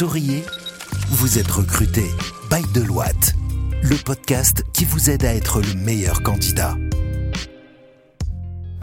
Souriez, vous êtes recruté by Deloitte, le podcast qui vous aide à être le meilleur candidat.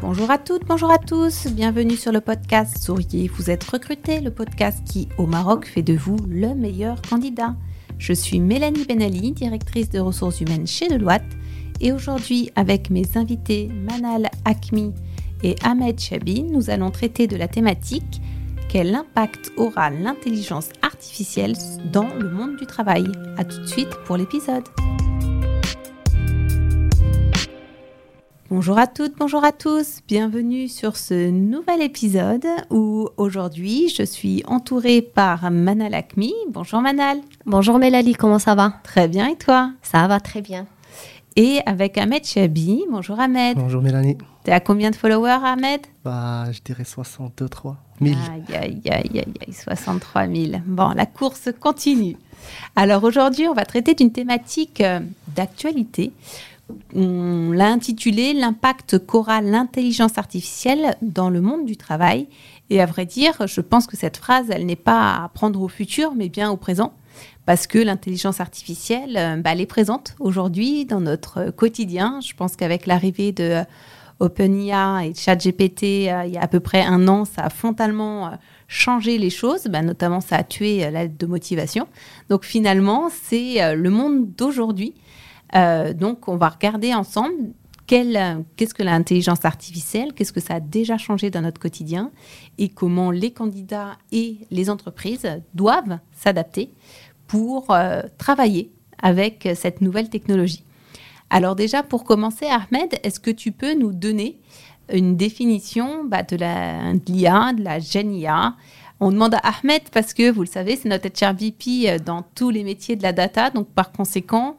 Bonjour à toutes, bonjour à tous, bienvenue sur le podcast Souriez, vous êtes recruté, le podcast qui au Maroc fait de vous le meilleur candidat. Je suis Mélanie Benali, directrice de ressources humaines chez Deloitte, et aujourd'hui avec mes invités Manal Akmi et Ahmed Chabi, nous allons traiter de la thématique quel impact aura l'intelligence artificielle dans le monde du travail A tout de suite pour l'épisode. Bonjour à toutes, bonjour à tous, bienvenue sur ce nouvel épisode où aujourd'hui je suis entourée par Manal Akmi. Bonjour Manal. Bonjour Mélanie, comment ça va? Très bien et toi? Ça va très bien. Et avec Ahmed Chabi. Bonjour Ahmed. Bonjour Mélanie. T'es à combien de followers Ahmed? Bah je dirais 63 000. Aïe aïe aïe aïe 63 000. Bon, la course continue. Alors aujourd'hui on va traiter d'une thématique euh, d'actualité. On l'a intitulé L'impact qu'aura l'intelligence artificielle dans le monde du travail. Et à vrai dire, je pense que cette phrase, elle n'est pas à prendre au futur, mais bien au présent parce que l'intelligence artificielle, euh, bah, elle est présente aujourd'hui dans notre quotidien. Je pense qu'avec l'arrivée de euh, OpenIA et ChatGPT euh, il y a à peu près un an, ça a frontalement changé les choses, bah, notamment ça a tué l'aide de motivation. Donc finalement, c'est le monde d'aujourd'hui. donc on va regarder ensemble qu'est-ce que l'intelligence artificielle, qu'est-ce que ça a déjà changé dans notre quotidien et comment les candidats et les entreprises doivent s'adapter pour euh, travailler avec cette nouvelle technologie. Alors déjà, pour commencer, Ahmed, est-ce que tu peux nous donner une définition bah, de l'IA, de, de la GENIA on demande à Ahmed parce que, vous le savez, c'est notre HRVP euh, dans tous les métiers de la data. Donc, par conséquent,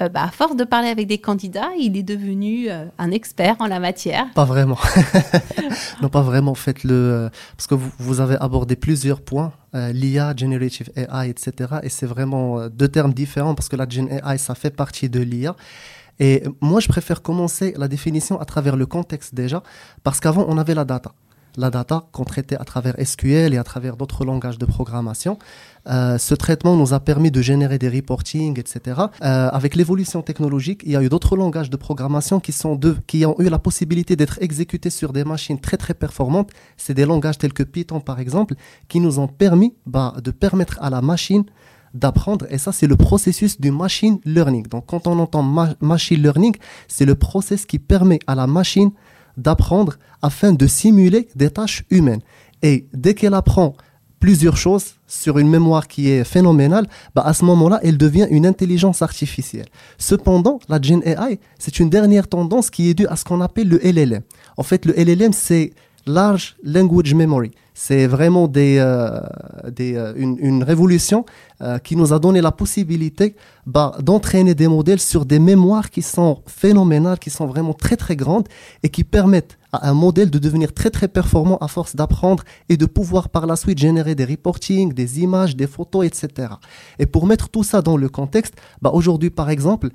euh, bah, à force de parler avec des candidats, il est devenu un expert en la matière. Pas vraiment. non, pas vraiment. Faites-le. parce que vous, vous, avez abordé plusieurs points euh, l'IA, Generative AI, etc. Et c'est vraiment euh, deux termes différents parce que la Gen AI, ça fait partie de l'IA. Et moi, je préfère commencer la définition à travers le contexte déjà, parce qu'avant, on avait la data la data qu'on traitait à travers SQL et à travers d'autres langages de programmation. Euh, ce traitement nous a permis de générer des reporting, etc. Euh, avec l'évolution technologique, il y a eu d'autres langages de programmation qui, sont de, qui ont eu la possibilité d'être exécutés sur des machines très très performantes. C'est des langages tels que Python par exemple, qui nous ont permis bah, de permettre à la machine d'apprendre. Et ça, c'est le processus du machine learning. Donc, quand on entend machine learning, c'est le process qui permet à la machine d'apprendre afin de simuler des tâches humaines. Et dès qu'elle apprend plusieurs choses sur une mémoire qui est phénoménale, bah à ce moment-là, elle devient une intelligence artificielle. Cependant, la Gen AI, c'est une dernière tendance qui est due à ce qu'on appelle le LLM. En fait, le LLM, c'est Large Language Memory. C'est vraiment des, euh, des, euh, une, une, révolution euh, qui nous a donné la possibilité bah, d'entraîner des modèles sur des mémoires qui sont phénoménales, qui sont vraiment très très grandes et qui permettent à un modèle de devenir très très performant à force d'apprendre et de pouvoir par la suite générer des reporting, des images, des photos, etc. Et pour mettre tout ça dans le contexte, bah, aujourd'hui par exemple,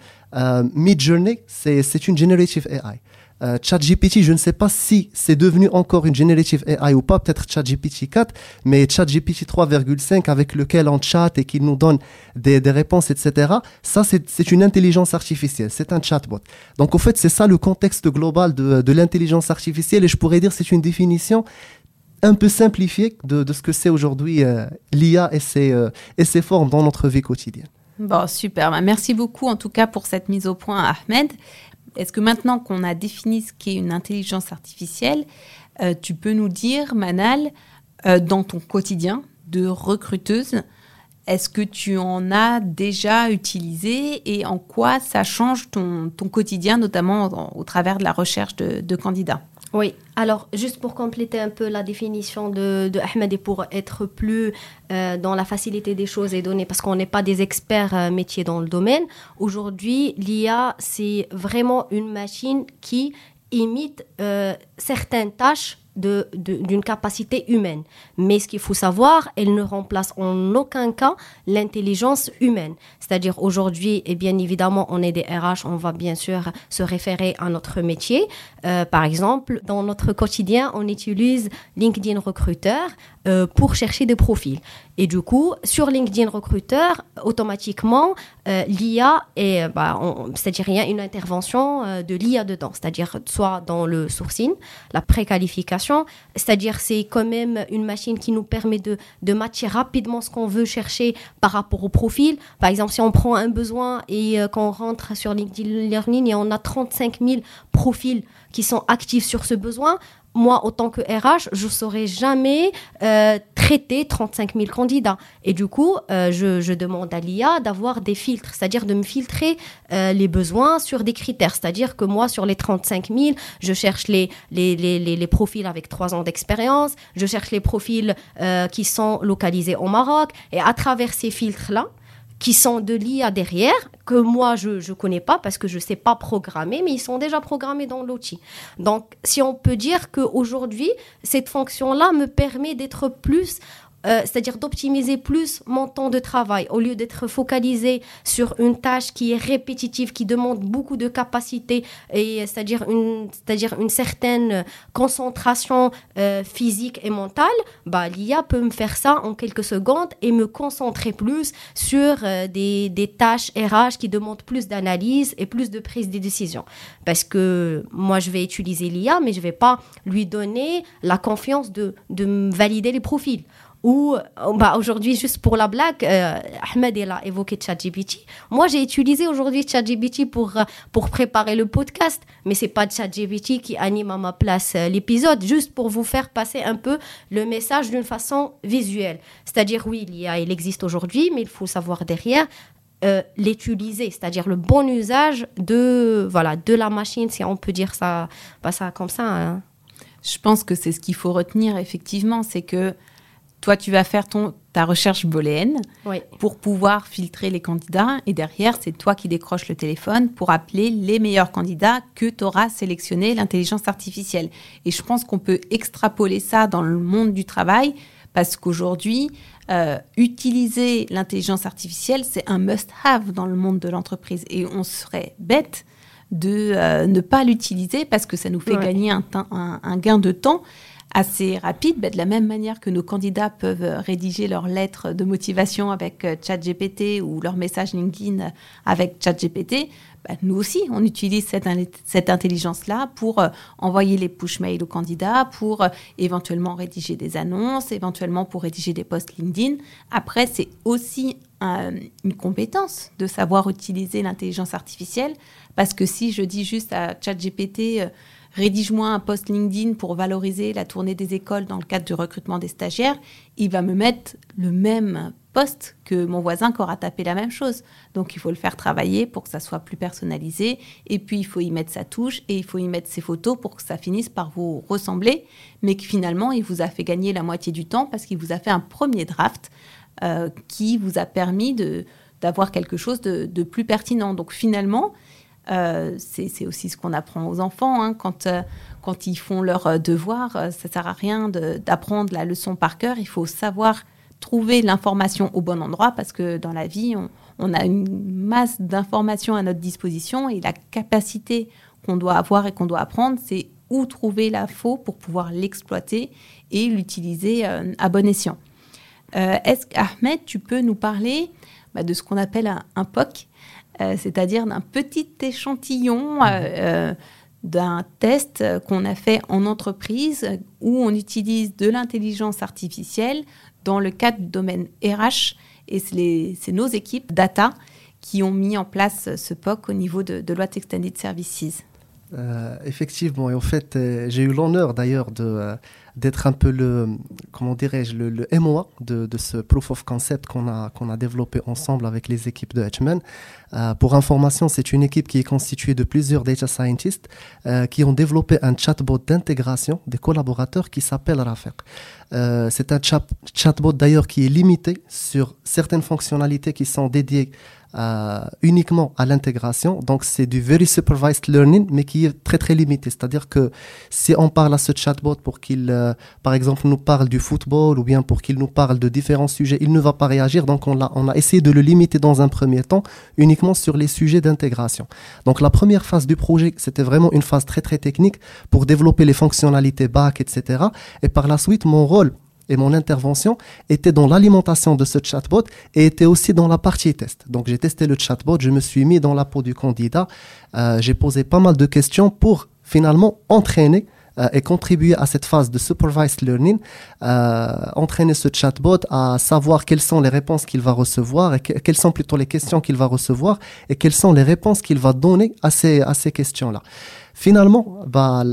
Midjourney, c'est une generative AI. Euh, ChatGPT, je ne sais pas si c'est devenu encore une generative AI ou pas, peut-être ChatGPT 4, mais ChatGPT 3,5 avec lequel on chat et qui nous donne des, réponses, etc. Ça, c'est une intelligence artificielle, c'est un chatbot. Donc, au fait, c'est ça le contexte global de, l'intelligence artificielle et je pourrais dire c'est une définition un peu simplifiée de, ce que c'est aujourd'hui euh, l'IA et, ses, euh, et ses formes dans notre vie quotidienne. Bon, super. Bah, merci beaucoup en tout cas pour cette mise au point, Ahmed. Est-ce que maintenant qu'on a défini ce qu'est une intelligence artificielle, euh, tu peux nous dire, Manal, euh, dans ton quotidien de recruteuse, est-ce que tu en as déjà utilisé et en quoi ça change ton, quotidien, notamment au travers de la recherche de candidats? Oui, alors juste pour compléter un peu la définition de, Ahmed et pour être plus euh, dans la facilité des choses et données, parce qu'on n'est pas des experts euh, métiers dans le domaine, aujourd'hui l'IA c'est vraiment une machine qui imite euh, certaines tâches d'une de, capacité humaine. Mais ce qu'il faut savoir, elle ne remplace en aucun cas l'intelligence humaine. C'est-à-dire aujourd'hui, et bien évidemment, on est des RH, on va bien sûr se référer à notre métier. Euh, par exemple, dans notre quotidien, on utilise LinkedIn Recruiter euh, pour chercher des profils. Et du coup, sur LinkedIn Recruiter, automatiquement, euh, l'IA est, bah, c'est-à-dire il y a une intervention euh, de l'IA dedans, c'est-à-dire soit dans le sourcing, la préqualification, c'est-à-dire c'est quand même une machine qui nous permet de, de matcher rapidement ce qu'on veut chercher par rapport au profil. Par exemple, si on prend un besoin et euh, qu'on rentre sur LinkedIn Learning et on a 35 000 profils qui sont actifs sur ce besoin, moi, autant que RH, je saurais jamais euh, traiter 35 000 candidats. Et du coup, euh, je, demande à l'IA d'avoir des filtres, c'est-à-dire de me filtrer euh, les besoins sur des critères. C'est-à-dire que moi, sur les 35 000, je cherche les, les, les, les profils avec trois ans d'expérience, je cherche les profils qui sont localisés au Maroc. Et à travers ces filtres-là, qui sont de l'IA derrière, que moi je ne connais pas parce que je ne sais pas programmer, mais ils sont déjà programmés dans l'outil. Donc, si on peut dire qu'aujourd'hui, cette fonction-là me permet d'être plus euh, c'est-à-dire d'optimiser plus mon temps de travail au lieu d'être focalisé sur une tâche qui est répétitive, qui demande beaucoup de capacité et c'est-à-dire une, une certaine concentration euh, physique et mentale. Bah, l'IA peut me faire ça en quelques secondes et me concentrer plus sur euh, des, des, tâches RH qui demandent plus d'analyse et plus de prise de décision. Parce que moi, je vais utiliser l'IA, mais je vais pas lui donner la confiance de, de valider les profils ou bah, aujourd'hui, juste pour la blague, euh, Ahmed il a évoqué ChatGPT. Moi, j'ai utilisé aujourd'hui ChatGPT pour, euh, pour préparer le podcast, mais c'est pas ChatGPT qui anime à ma place euh, l'épisode, juste pour vous faire passer un peu le message d'une façon visuelle. C'est-à-dire, oui, il, y a, il existe aujourd'hui, mais il faut savoir derrière l'utiliser, c'est-à-dire le bon usage de, voilà, de la machine, si on peut dire ça, ça comme ça. Hein. Je pense que c'est ce qu'il faut retenir, effectivement, c'est que toi, tu vas faire ton, ta recherche booléenne pour pouvoir filtrer les candidats. Et derrière, c'est toi qui décroches le téléphone pour appeler les meilleurs candidats que t'auras sélectionné l'intelligence artificielle. Et je pense qu'on peut extrapoler ça dans le monde du travail parce qu'aujourd'hui, euh, utiliser l'intelligence artificielle, c'est un must-have dans le monde de l'entreprise. Et on serait bête de euh, ne pas l'utiliser parce que ça nous fait gagner un, un, gain de temps assez rapide, ben, de la même manière que nos candidats peuvent rédiger leurs lettres de motivation avec euh, ChatGPT ou leur message LinkedIn avec ChatGPT, ben, nous aussi, on utilise cette, intelligence-là pour euh, envoyer les push mails aux candidats, pour euh, éventuellement rédiger des annonces, éventuellement pour rédiger des posts LinkedIn. Après, c'est aussi une compétence de savoir utiliser l'intelligence artificielle, parce que si je dis juste à ChatGPT rédige-moi un post LinkedIn pour valoriser la tournée des écoles dans le cadre du recrutement des stagiaires, il va me mettre le même post que mon voisin qui aura tapé la même chose. Donc il faut le faire travailler pour que ça soit plus personnalisé. Et puis il faut y mettre sa touche et il faut y mettre ses photos pour que ça finisse par vous ressembler, mais finalement il vous a fait gagner la moitié du temps parce qu'il vous a fait un premier draft euh, qui vous a permis d'avoir quelque chose de, plus pertinent. Donc finalement, euh, c'est aussi ce qu'on apprend aux enfants. Hein. Quand, euh, quand ils font leurs euh, devoirs, ça ne sert à rien d'apprendre la leçon par cœur. Il faut savoir trouver l'information au bon endroit parce que dans la vie, on, a une masse d'informations à notre disposition et la capacité qu'on doit avoir et qu'on doit apprendre, c'est où trouver l'info pour pouvoir l'exploiter et l'utiliser à bon escient. Est-ce qu'Ahmed, tu peux nous parler bah, de ce qu'on appelle un POC euh, c'est-à-dire d'un petit échantillon euh, euh, d'un test qu'on a fait en entreprise où on utilise de l'intelligence artificielle dans le cadre du domaine RH. Et c'est nos équipes data qui ont mis en place ce POC au niveau de, de Extended Services. Effectivement, et en fait, j'ai eu l'honneur d'ailleurs de, d'être un peu le, comment dirais-je, le, le, MOA de, ce proof of concept qu'on a, a développé ensemble avec les équipes de. Euh, pour information, c'est une équipe qui est constituée de plusieurs data scientists euh, qui ont développé un chatbot d'intégration des collaborateurs qui s'appelle. Euh, c'est un chat, chatbot d'ailleurs qui est limité sur certaines fonctionnalités qui sont dédiées euh, uniquement à l'intégration. Donc c'est du very supervised learning, mais qui est très très limité. C'est-à-dire que si on parle à ce chatbot pour qu'il, euh, par exemple, nous parle du football ou bien pour qu'il nous parle de différents sujets, il ne va pas réagir. Donc on a, on a essayé de le limiter dans un premier temps uniquement sur les sujets d'intégration. Donc la première phase du projet, c'était vraiment une phase très très technique pour développer les fonctionnalités back, etc. Et par la suite, mon rôle et mon intervention était dans l'alimentation de ce chatbot et était aussi dans la partie test. Donc j'ai testé le chatbot, je me suis mis dans la peau du candidat, euh, j'ai posé pas mal de questions pour finalement entraîner euh, et contribuer à cette phase de supervised learning, euh, entraîner ce chatbot à savoir quelles sont les réponses qu'il va recevoir et quelles sont plutôt les questions qu'il va recevoir et quelles sont les réponses qu'il va donner à ces, à ces questions-là. Finalement, bah,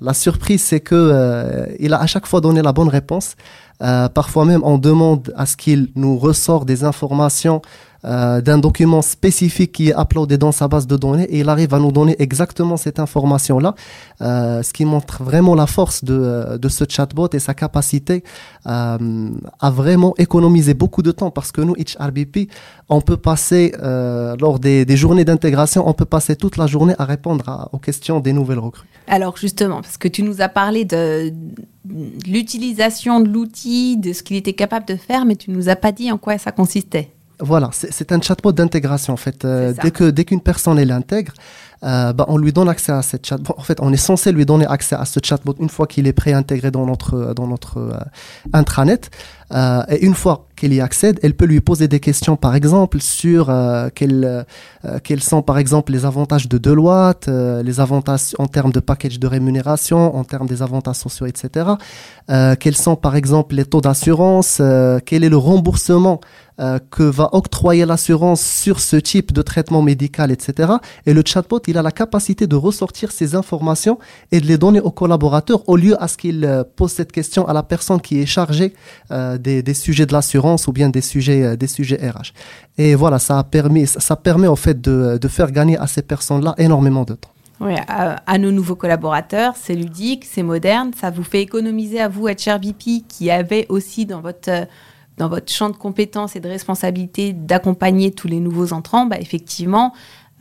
la, surprise, c'est que euh, il a à chaque fois donné la bonne réponse. Parfois même, on demande à ce qu'il nous ressort des informations euh, d'un document spécifique qui est uploadé dans sa base de données et il arrive à nous donner exactement cette information-là, euh, ce qui montre vraiment la force de, euh, de ce chatbot et sa capacité à vraiment économiser beaucoup de temps parce que nous, HRBP, on peut passer, lors des, des journées d'intégration, on peut passer toute la journée à répondre aux questions des nouvelles recrues. Alors justement, parce que tu nous as parlé de, l'utilisation de l'outil, de ce qu'il était capable de faire, mais tu nous as pas dit en quoi ça consistait. Voilà, c'est un chatbot d'intégration en fait. Euh, dès que dès qu'une personne l'intègre, euh, bah, on lui donne accès à cette chatbot. En fait, on est censé lui donner accès à ce chatbot une fois qu'il est préintégré dans notre dans notre euh, intranet. Euh, et une fois qu'elle y accède, elle peut lui poser des questions, par exemple, sur euh, quels, quels sont, par exemple, les avantages de Deloitte, les avantages en termes de package de rémunération, en termes des avantages sociaux, etc. quels sont, par exemple, les taux d'assurance, quel est le remboursement que va octroyer l'assurance sur ce type de traitement médical, etc. Et le chatbot, il a la capacité de ressortir ces informations et de les donner aux collaborateurs au lieu à ce qu'il euh, pose cette question à la personne qui est chargée euh, des, sujets de l'assurance ou bien des sujets, euh, des sujets RH. Et voilà, ça a permis, ça permet en fait de, de faire gagner à ces personnes-là énormément de temps. Oui, à, nos nouveaux collaborateurs, c'est ludique, c'est moderne, ça vous fait économiser à vous, HRBP, qui avait aussi dans votre dans votre champ de compétences et de responsabilité d'accompagner tous les nouveaux entrants, bah effectivement,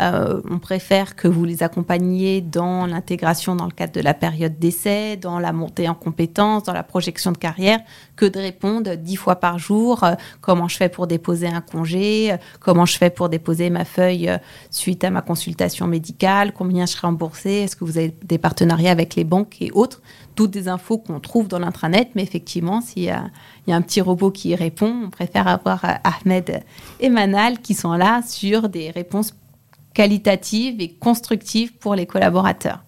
euh, on préfère que vous les accompagniez dans l'intégration dans le cadre de la période d'essai, dans la montée en compétences, dans la projection de carrière, que de répondre dix fois par jour euh, comment je fais pour déposer un congé, euh, comment je fais pour déposer ma feuille suite à ma consultation médicale, combien je serai remboursé, est-ce que vous avez des partenariats avec les banques et autres. Toutes des infos qu'on trouve dans l'intranet, mais effectivement, s'il y, a, un petit robot qui répond, on préfère avoir Ahmed et Manal qui sont là sur des réponses qualitative et constructive pour les collaborateurs.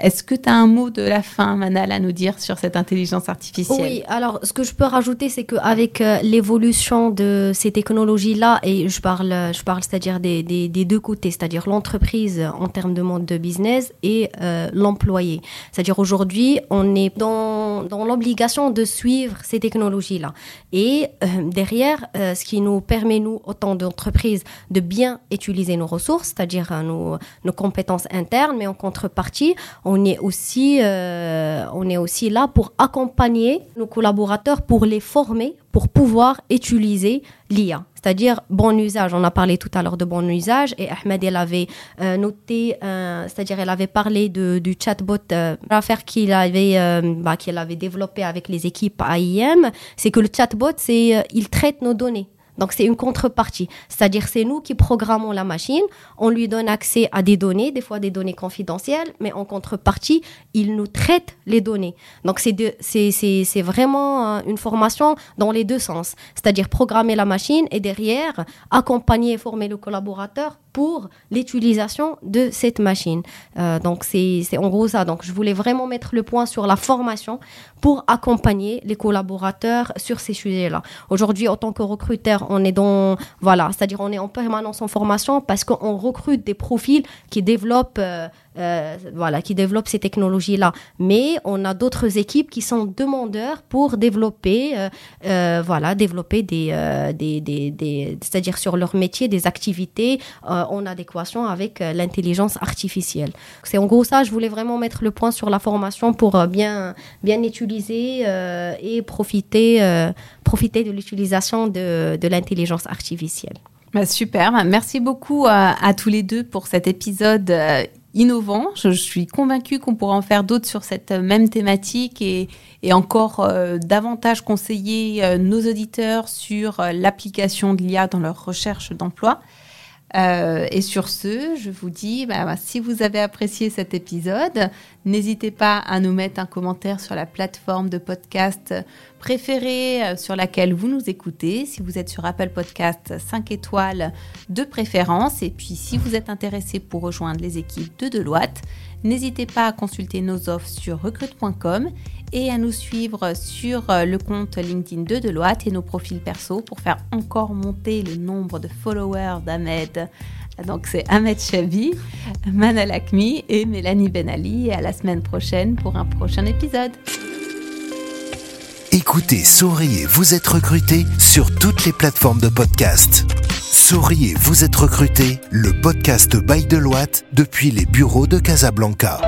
Est-ce que tu as un mot de la fin, Manal, à nous dire sur cette intelligence artificielle? Oui, alors ce que je peux rajouter, c'est qu'avec euh, l'évolution de ces technologies-là, et je parle, je parle c'est-à-dire des, deux côtés, c'est-à-dire l'entreprise en termes de mode de business et euh, l'employé. C'est-à-dire aujourd'hui, on est dans, l'obligation de suivre ces technologies-là. Et euh, derrière, ce qui nous permet, nous, autant d'entreprises, de bien utiliser nos ressources, c'est-à-dire nos, compétences internes, mais en contrepartie, on est aussi, euh, on est aussi là pour accompagner nos collaborateurs, pour les former, pour pouvoir utiliser l'IA. C'est-à-dire bon usage. On a parlé tout à l'heure de bon usage et Ahmed, elle avait euh, noté, euh, c'est-à-dire elle avait parlé du chatbot, l'affaire qu'il avait, bah, avait développé avec les équipes AIM, c'est que le chatbot, c'est, il traite nos données. Donc c'est une contrepartie. C'est-à-dire c'est nous qui programmons la machine, on lui donne accès à des données, des fois des données confidentielles, mais en contrepartie, il nous traite les données. Donc c'est vraiment euh, une formation dans les deux sens. C'est-à-dire programmer la machine et derrière accompagner et former le collaborateur pour l'utilisation de cette machine. Euh, donc c'est en gros ça. Donc je voulais vraiment mettre le point sur la formation pour accompagner les collaborateurs sur ces sujets-là. Aujourd'hui, en tant que recruteur, on est dans voilà, c'est-à-dire on est en permanence en formation parce qu'on recrute des profils qui développent euh, voilà, qui développent ces technologies-là. Mais on a d'autres équipes qui sont demandeurs pour développer, euh, euh, voilà, développer des, des, des, c'est-à-dire sur leur métier, des activités en adéquation avec l'intelligence artificielle. C'est en gros ça. Je voulais vraiment mettre le point sur la formation pour bien, bien utiliser et profiter, profiter de l'utilisation de, de l'intelligence artificielle. Bah, super, merci beaucoup à, tous les deux pour cet épisode euh, innovant. Je, suis convaincue qu'on pourra en faire d'autres sur cette même thématique et, encore euh, davantage conseiller euh, nos auditeurs sur euh, l'application de l'IA dans leur recherche d'emploi. Euh, et sur ce, je vous dis, bah, bah, si vous avez apprécié cet épisode, n'hésitez pas à nous mettre un commentaire sur la plateforme de podcast préférée euh, sur laquelle vous nous écoutez. Si vous êtes sur Apple Podcast, 5 étoiles de préférence. Et puis, si vous êtes intéressé pour rejoindre les équipes de Deloitte, n'hésitez pas à consulter nos offres sur recrute.com et à nous suivre sur euh, le compte LinkedIn de Deloitte et nos profils perso pour faire encore monter le nombre de followers d'Ahmed. Donc c'est Ahmed Chabi, Manal Akmi et Mélanie Benali. Et à la semaine prochaine pour un prochain épisode. Écoutez, souriez, vous êtes recruté sur toutes les plateformes de podcast. Souriez, vous êtes recruté, le podcast by Deloitte depuis les bureaux de Casablanca.